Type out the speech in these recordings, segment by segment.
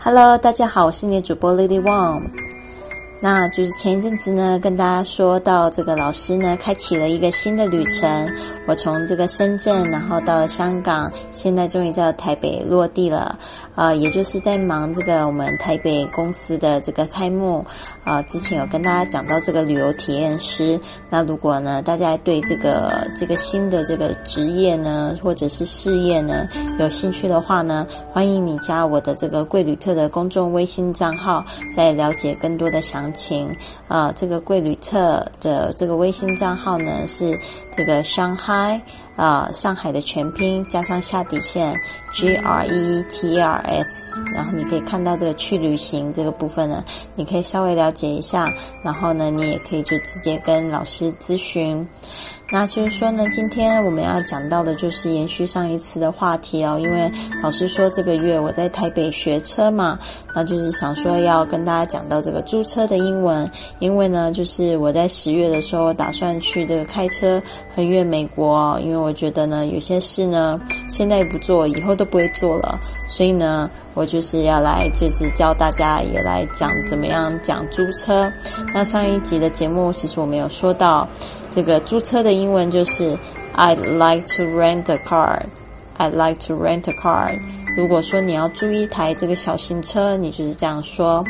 Hello，大家好，我是你的主播 Lily Wong。那就是前一阵子呢，跟大家说到这个老师呢，开启了一个新的旅程。我从这个深圳，然后到了香港，现在终于在台北落地了。呃，也就是在忙这个我们台北公司的这个开幕。啊，之前有跟大家讲到这个旅游体验师。那如果呢，大家对这个这个新的这个职业呢，或者是事业呢，有兴趣的话呢，欢迎你加我的这个贵旅特的公众微信账号，再了解更多的详情。啊，这个贵旅特的这个微信账号呢是这个 Shanghai。啊，上海的全拼加上下底线 G R E T R S，然后你可以看到这个去旅行这个部分呢，你可以稍微了解一下，然后呢，你也可以就直接跟老师咨询。那就是说呢，今天我们要讲到的就是延续上一次的话题哦，因为老师说这个月我在台北学车嘛，那就是想说要跟大家讲到这个租车的英文，因为呢，就是我在十月的时候打算去这个开车横越美国哦，因为我觉得呢，有些事呢现在不做，以后都不会做了，所以呢，我就是要来就是教大家也来讲怎么样讲租车。那上一集的节目其实我没有说到。这个租车的英文就是 I'd like to rent a car. I'd like to rent a car. 如果说你要租一台这个小型车，你就是这样说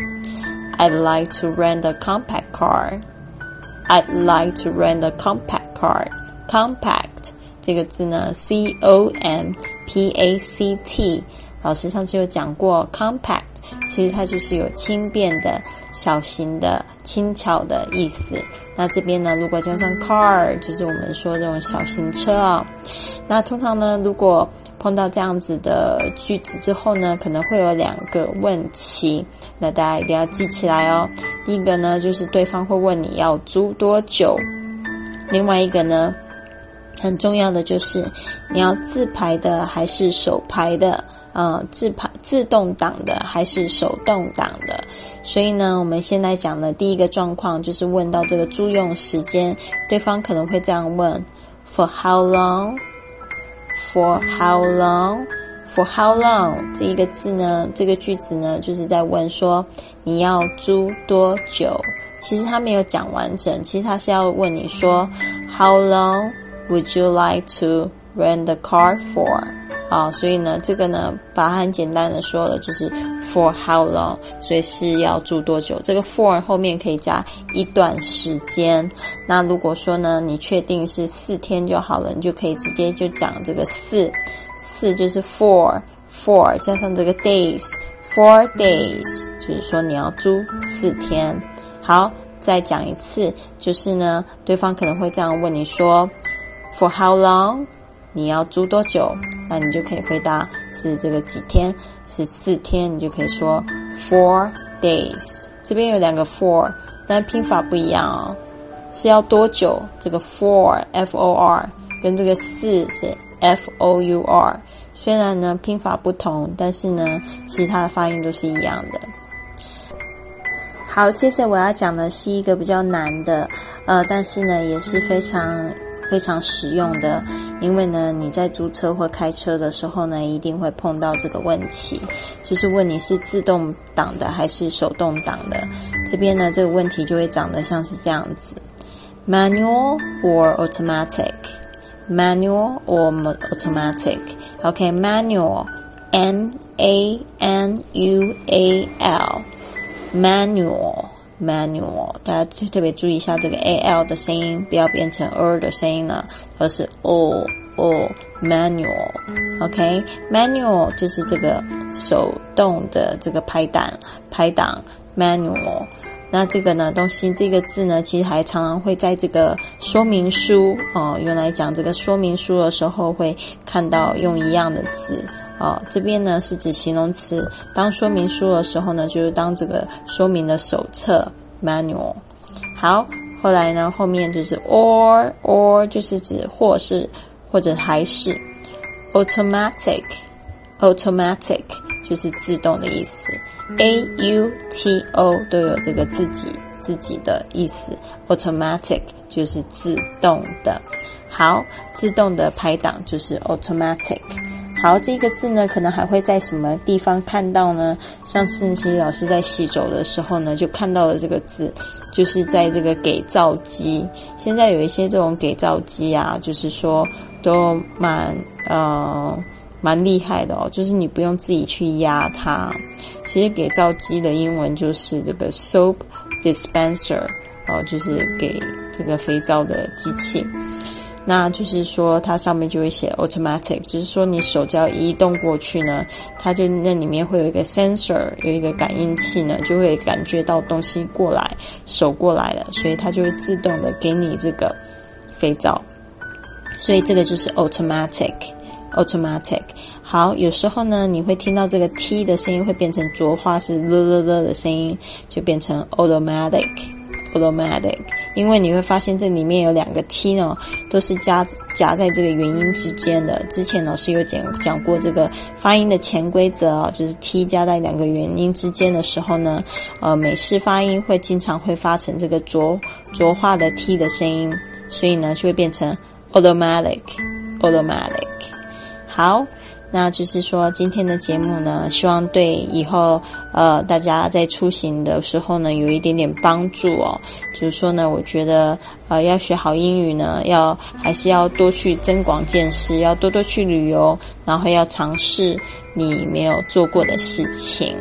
I'd like to rent a compact car. I'd like to rent a compact car. Compact 这个字呢，C O M P A C T。 老师上次有讲过，compact 其实它就是有轻便的。小型的、轻巧的意思。那这边呢，如果加上 car，就是我们说这种小型车啊。那通常呢，如果碰到这样子的句子之后呢，可能会有两个问题，那大家一定要记起来哦。第一个呢，就是对方会问你要租多久；另外一个呢，很重要的就是你要自排的还是手排的。呃，自排自动挡的还是手动挡的？所以呢，我们现在讲的第一个状况，就是问到这个租用时间，对方可能会这样问：For how long？For how long？For how long？这一个字呢，这个句子呢，就是在问说你要租多久？其实他没有讲完整，其实他是要问你说：How long would you like to rent the car for？啊，所以呢，这个呢，把它很简单的说了，就是 for how long，所以是要住多久。这个 for 后面可以加一段时间。那如果说呢，你确定是四天就好了，你就可以直接就讲这个四，四就是 four，four 加上这个 days，four days，就是说你要租四天。好，再讲一次，就是呢，对方可能会这样问你说，for how long？你要租多久？那你就可以回答是这个几天，是四天，你就可以说 four days。这边有两个 four，但拼法不一样哦。是要多久？这个 four f o r 跟这个四是 f o u r。虽然呢拼法不同，但是呢其他的发音都是一样的。好，接着我要讲的是一个比较难的，呃，但是呢也是非常。非常实用的，因为呢，你在租车或开车的时候呢，一定会碰到这个问题，就是问你是自动挡的还是手动挡的。这边呢，这个问题就会长得像是这样子：manual or automatic，manual or automatic。OK，manual，M A N U A L，manual。manual，大家特别注意一下这个 a l 的声音，不要变成 r 的声音了，而是 o o manual。OK，manual 就是这个手动的这个拍档拍档 manual。那这个呢东西这个字呢，其实还常常会在这个说明书哦，用来讲这个说明书的时候会看到用一样的字。哦，这边呢是指形容词，当说明书的时候呢，就是当这个说明的手册 manual。好，后来呢后面就是 or or 就是指或是或者还是 automatic automatic 就是自动的意思，a u t o 都有这个自己自己的意思，automatic 就是自动的。好，自动的排档就是 automatic。好，这个字呢，可能还会在什么地方看到呢？上次那些老师在细走的时候呢，就看到了这个字，就是在这个给皂机。现在有一些这种给皂机啊，就是说都蛮呃蛮厉害的哦，就是你不用自己去压它。其实给皂机的英文就是这个 soap dispenser 哦，就是给这个肥皂的机器。那就是说，它上面就会写 automatic，就是说你手只要移动过去呢，它就那里面会有一个 sensor，有一个感应器呢，就会感觉到东西过来，手过来了，所以它就会自动的给你这个肥皂。所以这个就是 automatic，automatic。好，有时候呢，你会听到这个 t 的声音会变成浊化，是了了了的声音，就变成 automatic automatic，automatic。因为你会发现这里面有两个 t 呢，都是夹夹在这个元音之间的。之前老师有讲讲过这个发音的潜规则啊，就是 t 加在两个元音之间的时候呢，呃，美式发音会经常会发成这个浊浊化的 t 的声音，所以呢就会变成 automatic，automatic。好。那就是说，今天的节目呢，希望对以后呃大家在出行的时候呢，有一点点帮助哦。就是说呢，我觉得呃要学好英语呢，要还是要多去增广见识，要多多去旅游，然后要尝试你没有做过的事情。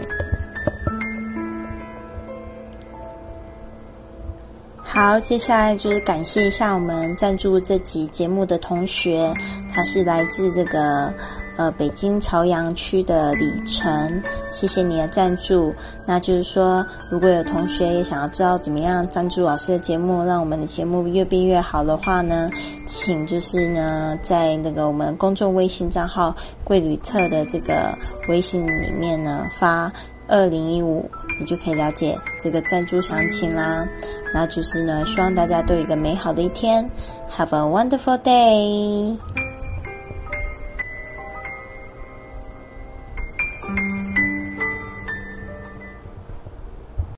好，接下来就是感谢一下我们赞助这集节目的同学，他是来自这个。呃，北京朝阳区的李晨，谢谢你的赞助。那就是说，如果有同学也想要知道怎么样赞助老师的节目，让我们的节目越变越好的话呢，请就是呢，在那个我们公众微信账号“贵旅特”的这个微信里面呢，发二零一五，你就可以了解这个赞助详情啦。那就是呢，希望大家都有一个美好的一天，Have a wonderful day。